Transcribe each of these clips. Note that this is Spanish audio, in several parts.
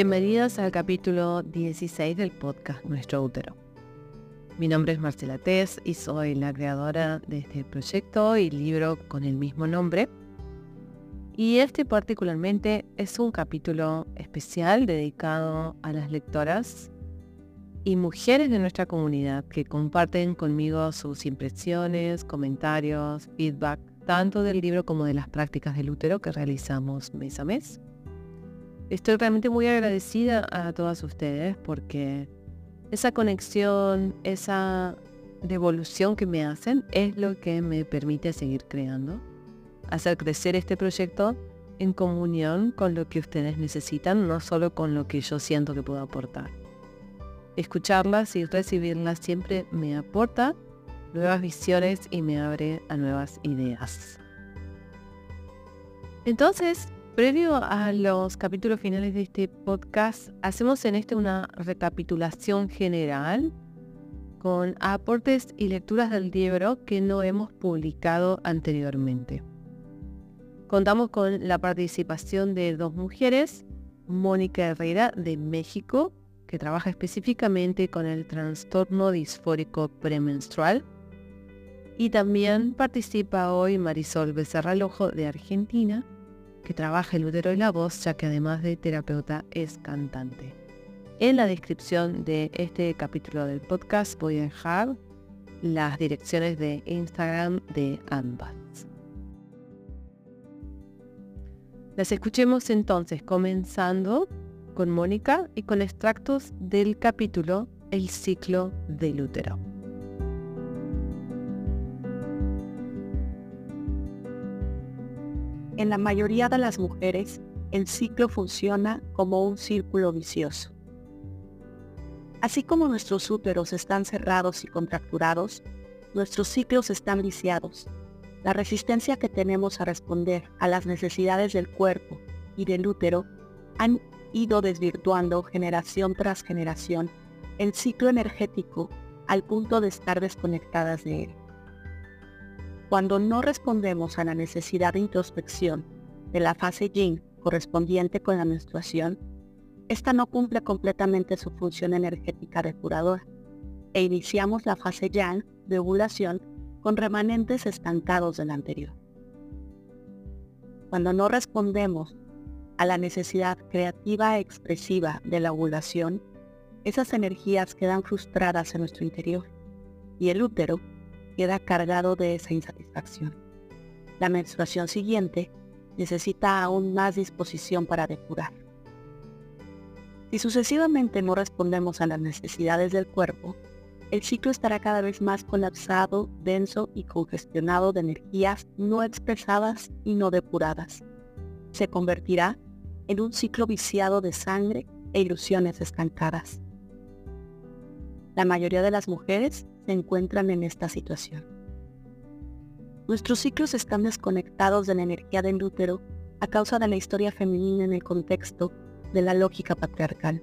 Bienvenidos al capítulo 16 del podcast Nuestro Útero. Mi nombre es Marcela Tess y soy la creadora de este proyecto y libro con el mismo nombre. Y este particularmente es un capítulo especial dedicado a las lectoras y mujeres de nuestra comunidad que comparten conmigo sus impresiones, comentarios, feedback, tanto del libro como de las prácticas del útero que realizamos mes a mes. Estoy realmente muy agradecida a todas ustedes porque esa conexión, esa devolución que me hacen es lo que me permite seguir creando, hacer crecer este proyecto en comunión con lo que ustedes necesitan, no solo con lo que yo siento que puedo aportar. Escucharlas y recibirlas siempre me aporta nuevas visiones y me abre a nuevas ideas. Entonces, previo a los capítulos finales de este podcast, hacemos en este una recapitulación general con aportes y lecturas del libro que no hemos publicado anteriormente. Contamos con la participación de dos mujeres, Mónica Herrera de México, que trabaja específicamente con el trastorno disfórico premenstrual, y también participa hoy Marisol Becerra Lojo de Argentina, que trabaja el útero y la voz, ya que además de terapeuta es cantante. En la descripción de este capítulo del podcast voy a dejar las direcciones de Instagram de ambas. Las escuchemos entonces, comenzando con Mónica y con extractos del capítulo El ciclo del útero. En la mayoría de las mujeres, el ciclo funciona como un círculo vicioso. Así como nuestros úteros están cerrados y contracturados, nuestros ciclos están viciados. La resistencia que tenemos a responder a las necesidades del cuerpo y del útero han ido desvirtuando generación tras generación el ciclo energético al punto de estar desconectadas de él. Cuando no respondemos a la necesidad de introspección de la fase yin correspondiente con la menstruación, esta no cumple completamente su función energética depuradora e iniciamos la fase yang de ovulación con remanentes estancados del anterior. Cuando no respondemos a la necesidad creativa e expresiva de la ovulación, esas energías quedan frustradas en nuestro interior y el útero queda cargado de esa insatisfacción. La menstruación siguiente necesita aún más disposición para depurar. Si sucesivamente no respondemos a las necesidades del cuerpo, el ciclo estará cada vez más colapsado, denso y congestionado de energías no expresadas y no depuradas. Se convertirá en un ciclo viciado de sangre e ilusiones estancadas. La mayoría de las mujeres se encuentran en esta situación. Nuestros ciclos están desconectados de la energía del útero a causa de la historia femenina en el contexto de la lógica patriarcal.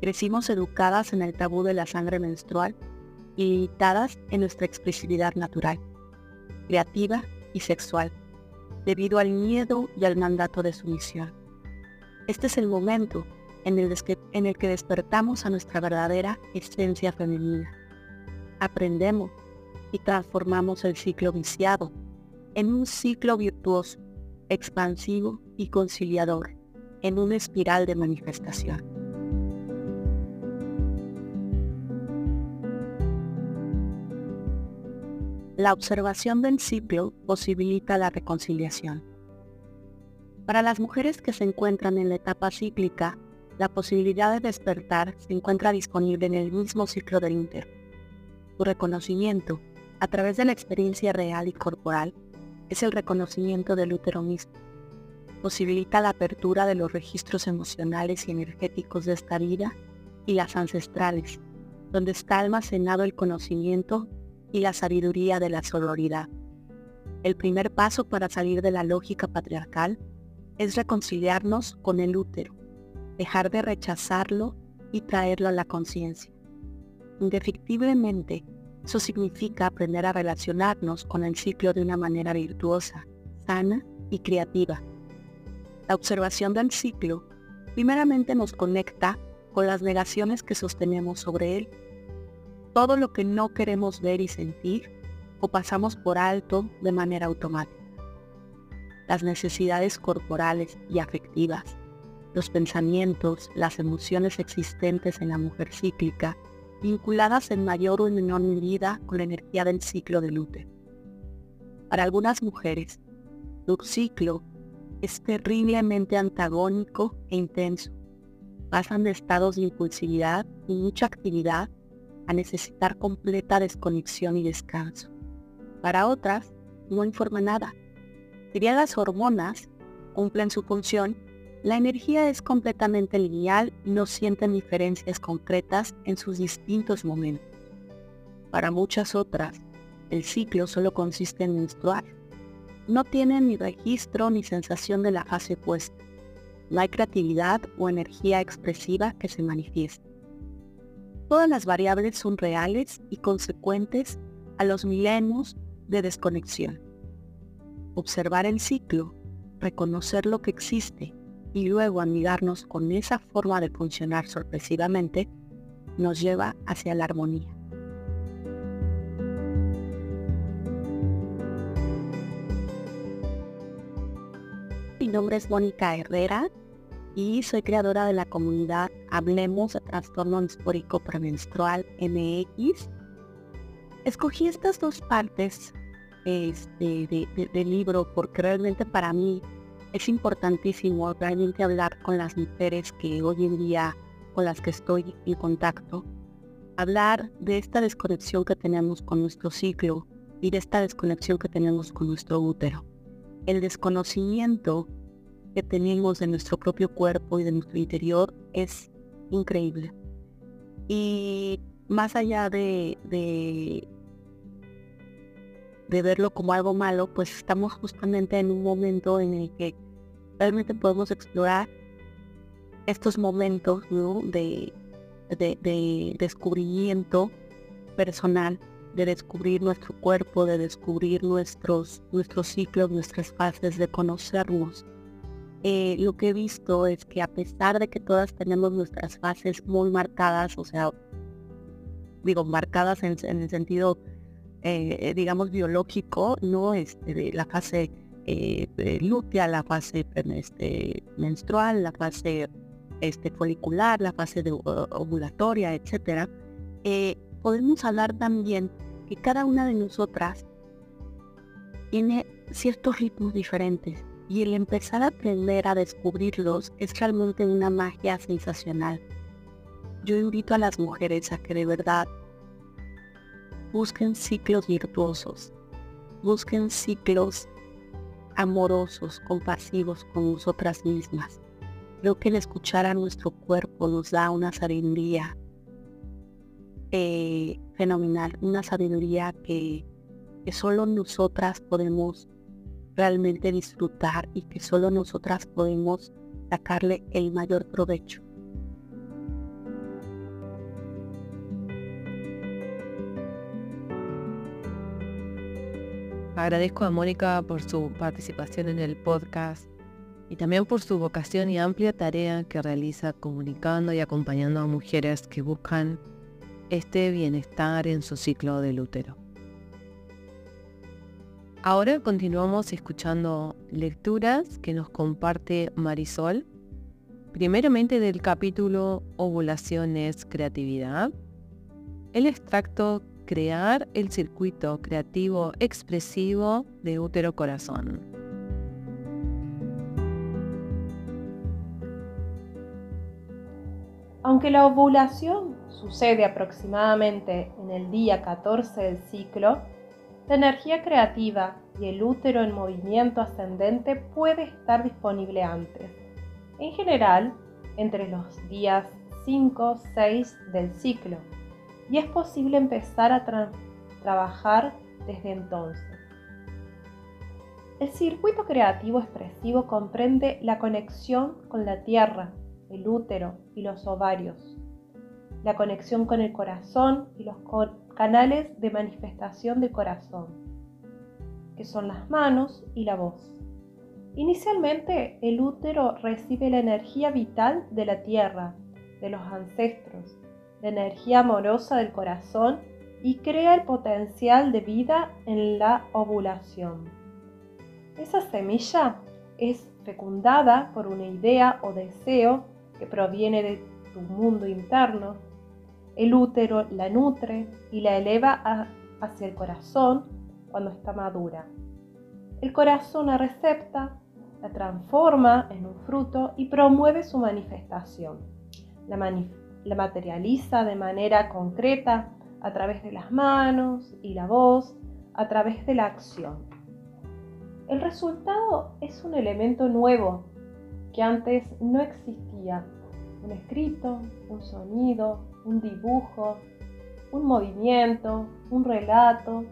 Crecimos educadas en el tabú de la sangre menstrual y limitadas en nuestra expresividad natural, creativa y sexual, debido al miedo y al mandato de sumisión. Este es el momento en el, en el que despertamos a nuestra verdadera esencia femenina aprendemos y transformamos el ciclo viciado en un ciclo virtuoso, expansivo y conciliador, en una espiral de manifestación. La observación del ciclo posibilita la reconciliación. Para las mujeres que se encuentran en la etapa cíclica, la posibilidad de despertar se encuentra disponible en el mismo ciclo del inter su reconocimiento, a través de la experiencia real y corporal, es el reconocimiento del útero mismo. Posibilita la apertura de los registros emocionales y energéticos de esta vida y las ancestrales, donde está almacenado el conocimiento y la sabiduría de la sororidad. El primer paso para salir de la lógica patriarcal es reconciliarnos con el útero, dejar de rechazarlo y traerlo a la conciencia. Indefectiblemente, eso significa aprender a relacionarnos con el ciclo de una manera virtuosa, sana y creativa. La observación del ciclo Primeramente nos conecta con las negaciones que sostenemos sobre él. Todo lo que no queremos ver y sentir o pasamos por alto de manera automática. Las necesidades corporales y afectivas, los pensamientos, las emociones existentes en la mujer cíclica, vinculadas en mayor o menor medida con la energía del ciclo de útero. Para algunas mujeres, su ciclo es terriblemente antagónico e intenso. Pasan de estados de impulsividad y mucha actividad a necesitar completa desconexión y descanso. Para otras, no informa nada. Bien las hormonas cumplen su función, la energía es completamente lineal y no sienten diferencias concretas en sus distintos momentos. Para muchas otras, el ciclo solo consiste en menstruar. No tienen ni registro ni sensación de la fase puesta. No hay creatividad o energía expresiva que se manifieste. Todas las variables son reales y consecuentes a los milenios de desconexión. Observar el ciclo, reconocer lo que existe y luego amigarnos con esa forma de funcionar sorpresivamente nos lleva hacia la armonía. Mi nombre es Mónica Herrera y soy creadora de la comunidad Hablemos de Trastorno Histórico Premenstrual MX. Escogí estas dos partes este, del libro porque realmente para mí es importantísimo realmente hablar con las mujeres que hoy en día con las que estoy en contacto, hablar de esta desconexión que tenemos con nuestro ciclo y de esta desconexión que tenemos con nuestro útero el desconocimiento que tenemos de nuestro propio cuerpo y de nuestro interior es increíble. Y más allá de, de, verlo como algo malo, pues estamos justamente en un momento en el que realmente podemos explorar estos momentos de, de descubrimiento personal de descubrir nuestro cuerpo, de descubrir nuestros, nuestros ciclos, nuestras fases, de conocernos. Eh, lo que he visto es que a pesar de que todas tenemos nuestras fases muy marcadas, o sea, digo, marcadas en, el sentido, eh, digamos, biológico, ¿no? Este, la fase eh, lútea, la fase este, menstrual, la fase este, folicular, la fase de, ovulatoria, etcétera, podemos hablar también que cada una de nosotras tiene ciertos ritmos diferentes y el empezar a aprender a descubrirlos es realmente una magia sensacional. Yo invito a las mujeres a que de verdad busquen ciclos virtuosos, busquen ciclos amorosos, compasivos con nosotras mismas. Creo que el escuchar a nuestro cuerpo nos da una sabiduría eh, fenomenal, una sabiduría que, que solo nosotras podemos realmente disfrutar y que solo nosotras podemos sacarle el mayor provecho. Agradezco a Mónica por su participación en el podcast y también por su vocación y amplia tarea que realiza comunicando y acompañando a mujeres que buscan este bienestar en su ciclo del útero. Ahora continuamos escuchando lecturas que nos comparte Marisol, primeramente del capítulo Ovulación es creatividad, el extracto Crear el circuito creativo expresivo de útero corazón. Aunque la ovulación sucede aproximadamente en el día 14 del ciclo, la energía creativa y el útero en movimiento ascendente puede estar disponible antes. En general, entre los días 5-6 del ciclo, y es posible empezar a trabajar desde entonces. El circuito creativo expresivo comprende la conexión con la tierra, el útero y los ovarios, la conexión con el corazón y los canales de manifestación del corazón, que son las manos y la voz. Inicialmente, el útero recibe la energía vital de la tierra, de los ancestros, la energía amorosa del corazón y crea el potencial de vida en la ovulación. Esa semilla es fecundada por una idea o deseo que proviene de tu mundo interno. El útero la nutre y la eleva hacia el corazón cuando está madura. El corazón la recepta, la transforma en un fruto y promueve su manifestación. La, la materializa de manera concreta a través de las manos y la voz, a través de la acción. El resultado es un elemento nuevo que antes no existía. Un escrito, un sonido, un dibujo, un movimiento, un relato,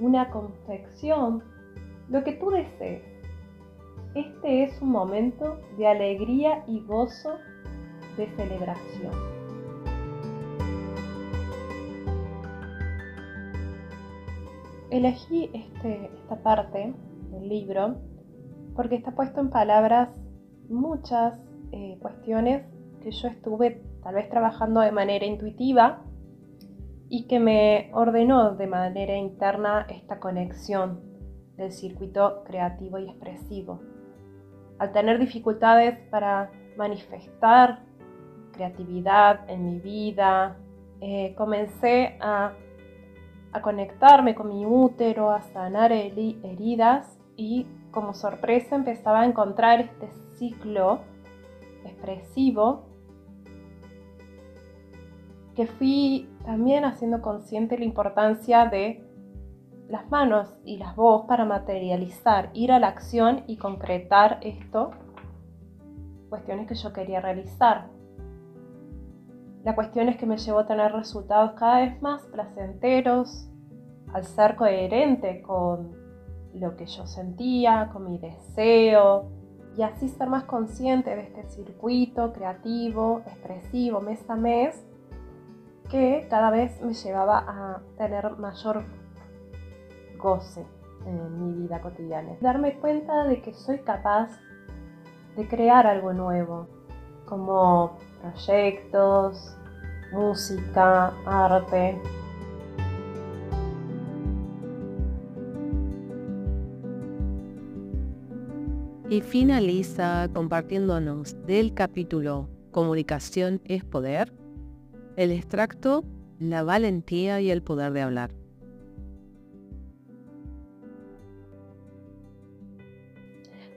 una confección, lo que tú desees. Este es un momento de alegría y gozo, de celebración. Elegí este, esta parte del libro porque está puesto en palabras muchas eh, cuestiones que yo estuve tal vez trabajando de manera intuitiva y que me ordenó de manera interna esta conexión del circuito creativo y expresivo. Al tener dificultades para manifestar creatividad en mi vida, eh, comencé a, a, conectarme con mi útero, a sanar heridas y como sorpresa empezaba a encontrar este ciclo expresivo que fui también haciendo consciente la importancia de las manos y las voz para materializar, ir a la acción y concretar esto, cuestiones que yo quería realizar. La cuestión es que me llevó a tener resultados cada vez más placenteros, al ser coherente con lo que yo sentía, con mi deseo, y así ser más consciente de este circuito creativo, expresivo, mes a mes, que cada vez me llevaba a tener mayor goce en mi vida cotidiana. Darme cuenta de que soy capaz de crear algo nuevo, como proyectos, música, arte. Y finaliza compartiéndonos del capítulo Comunicación es Poder el extracto La valentía y el poder de hablar.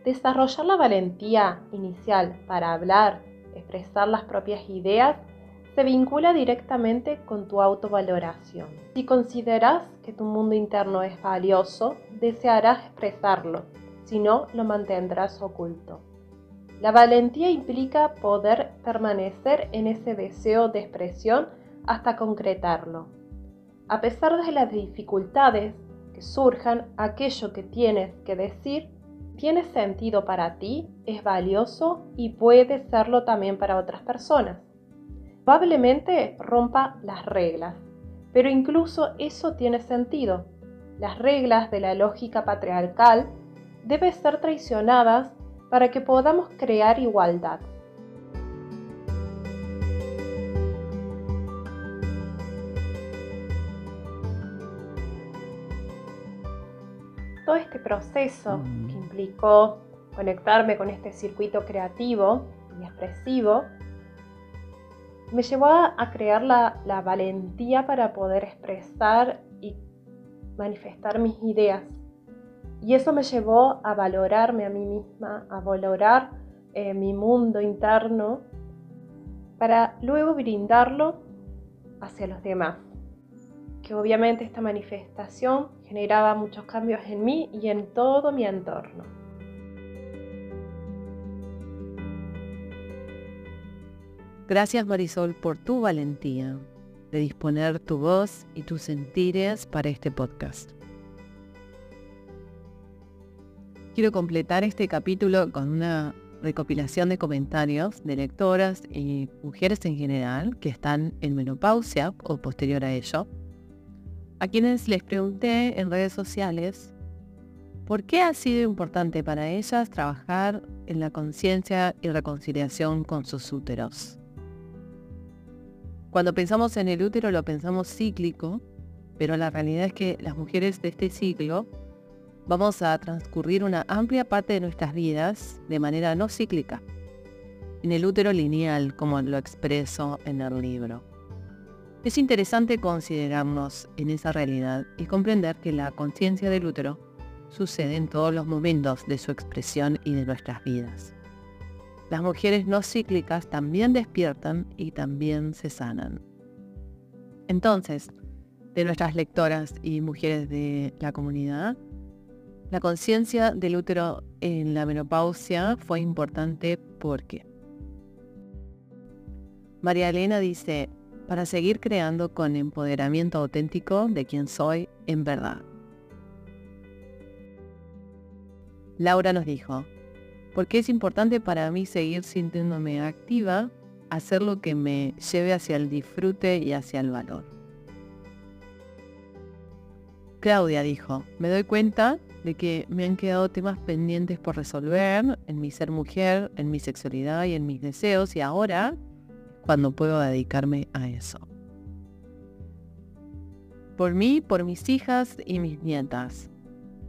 Desarrollar la valentía inicial para hablar, expresar las propias ideas, se vincula directamente con tu autovaloración. Si consideras que tu mundo interno es valioso, desearás expresarlo, si no, lo mantendrás oculto. La valentía implica poder permanecer en ese deseo de expresión hasta concretarlo. A pesar de las dificultades que surjan, aquello que tienes que decir tiene sentido para ti, es valioso y puede serlo también para otras personas. Probablemente rompa las reglas, pero incluso eso tiene sentido. Las reglas de la lógica patriarcal deben ser traicionadas para que podamos crear igualdad. Todo este proceso Mm. que implicó conectarme con este circuito creativo y expresivo me llevó a, crear la, la valentía para poder expresar y manifestar mis ideas y eso me llevó a valorarme a mí misma, a valorar eh, mi mundo interno, para luego brindarlo hacia los demás. Que obviamente esta manifestación generaba muchos cambios en mí y en todo mi entorno. Gracias Marisol por tu valentía de disponer tu voz y tus sentires para este podcast. Quiero completar este capítulo con una recopilación de comentarios de lectoras y mujeres en general que están en menopausia o posterior a ello, a quienes les pregunté en redes sociales ¿Por qué ha sido importante para ellas trabajar en la conciencia y reconciliación con sus úteros? Cuando pensamos en el útero lo pensamos cíclico, pero la realidad es que las mujeres de este ciclo vamos a transcurrir una amplia parte de nuestras vidas de manera no cíclica, en el útero lineal, como lo expreso en el libro. Es interesante considerarnos en esa realidad y comprender que la conciencia del útero sucede en todos los momentos de su expresión y de nuestras vidas. Las mujeres no cíclicas también despiertan y también se sanan. Entonces, de nuestras lectoras y mujeres de la comunidad, la conciencia del útero en la menopausia fue importante porque María Elena dice, para seguir creando con empoderamiento auténtico de quien soy en verdad. Laura nos dijo, porque es importante para mí seguir sintiéndome activa, hacer lo que me lleve hacia el disfrute y hacia el valor. Claudia dijo, me doy cuenta de que me han quedado temas pendientes por resolver en mi ser mujer, en mi sexualidad y en mis deseos y ahora cuando puedo dedicarme a eso. Por mí, por mis hijas y mis nietas.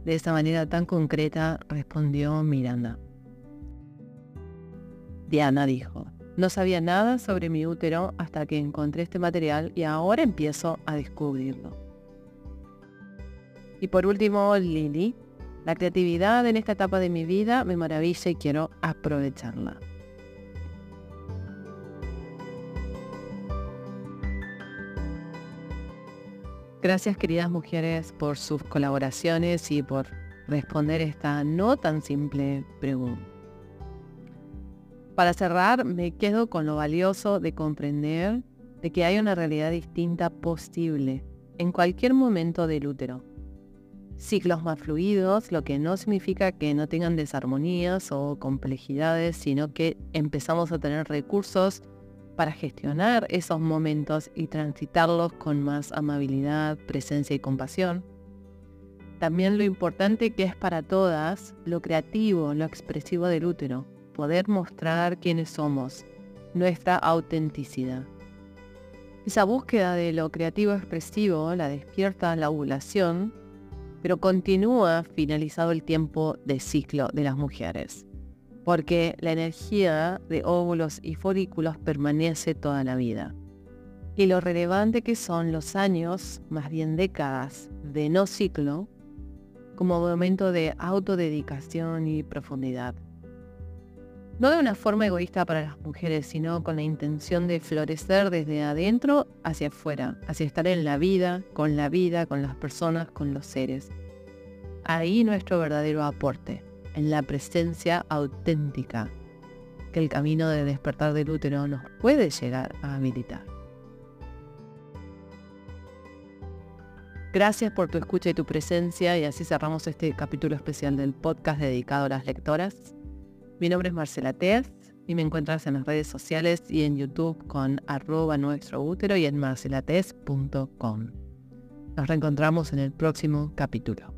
De esa manera tan concreta respondió Miranda. Diana dijo, no sabía nada sobre mi útero hasta que encontré este material y ahora empiezo a descubrirlo. Y por último, Lily, la creatividad en esta etapa de mi vida me maravilla y quiero aprovecharla. Gracias queridas mujeres por sus colaboraciones y por responder esta no tan simple pregunta. Para cerrar, me quedo con lo valioso de comprender de que hay una realidad distinta posible en cualquier momento del útero ciclos más fluidos, lo que no significa que no tengan desarmonías o complejidades, sino que empezamos a tener recursos para gestionar esos momentos y transitarlos con más amabilidad, presencia y compasión. También lo importante que es para todas lo creativo, lo expresivo del útero, poder mostrar quiénes somos, nuestra autenticidad. Esa búsqueda de lo creativo expresivo la despierta la ovulación pero continúa finalizado el tiempo de ciclo de las mujeres, porque la energía de óvulos y folículos permanece toda la vida. Y lo relevante que son los años, más bien décadas, de no ciclo, como momento de autodedicación y profundidad no de una forma egoísta para las mujeres, sino con la intención de florecer desde adentro hacia afuera, hacia estar en la vida, con la vida, con las personas, con los seres. Ahí nuestro verdadero aporte, en la presencia auténtica que el camino de despertar del útero nos puede llegar a habilitar. Gracias por tu escucha y tu presencia y así cerramos este capítulo especial del podcast dedicado a las lectoras. Mi nombre es Marcela Tez y me encuentras en las redes sociales y en YouTube con arroba nuestro útero y en marcelatez.com. Nos reencontramos en el próximo capítulo.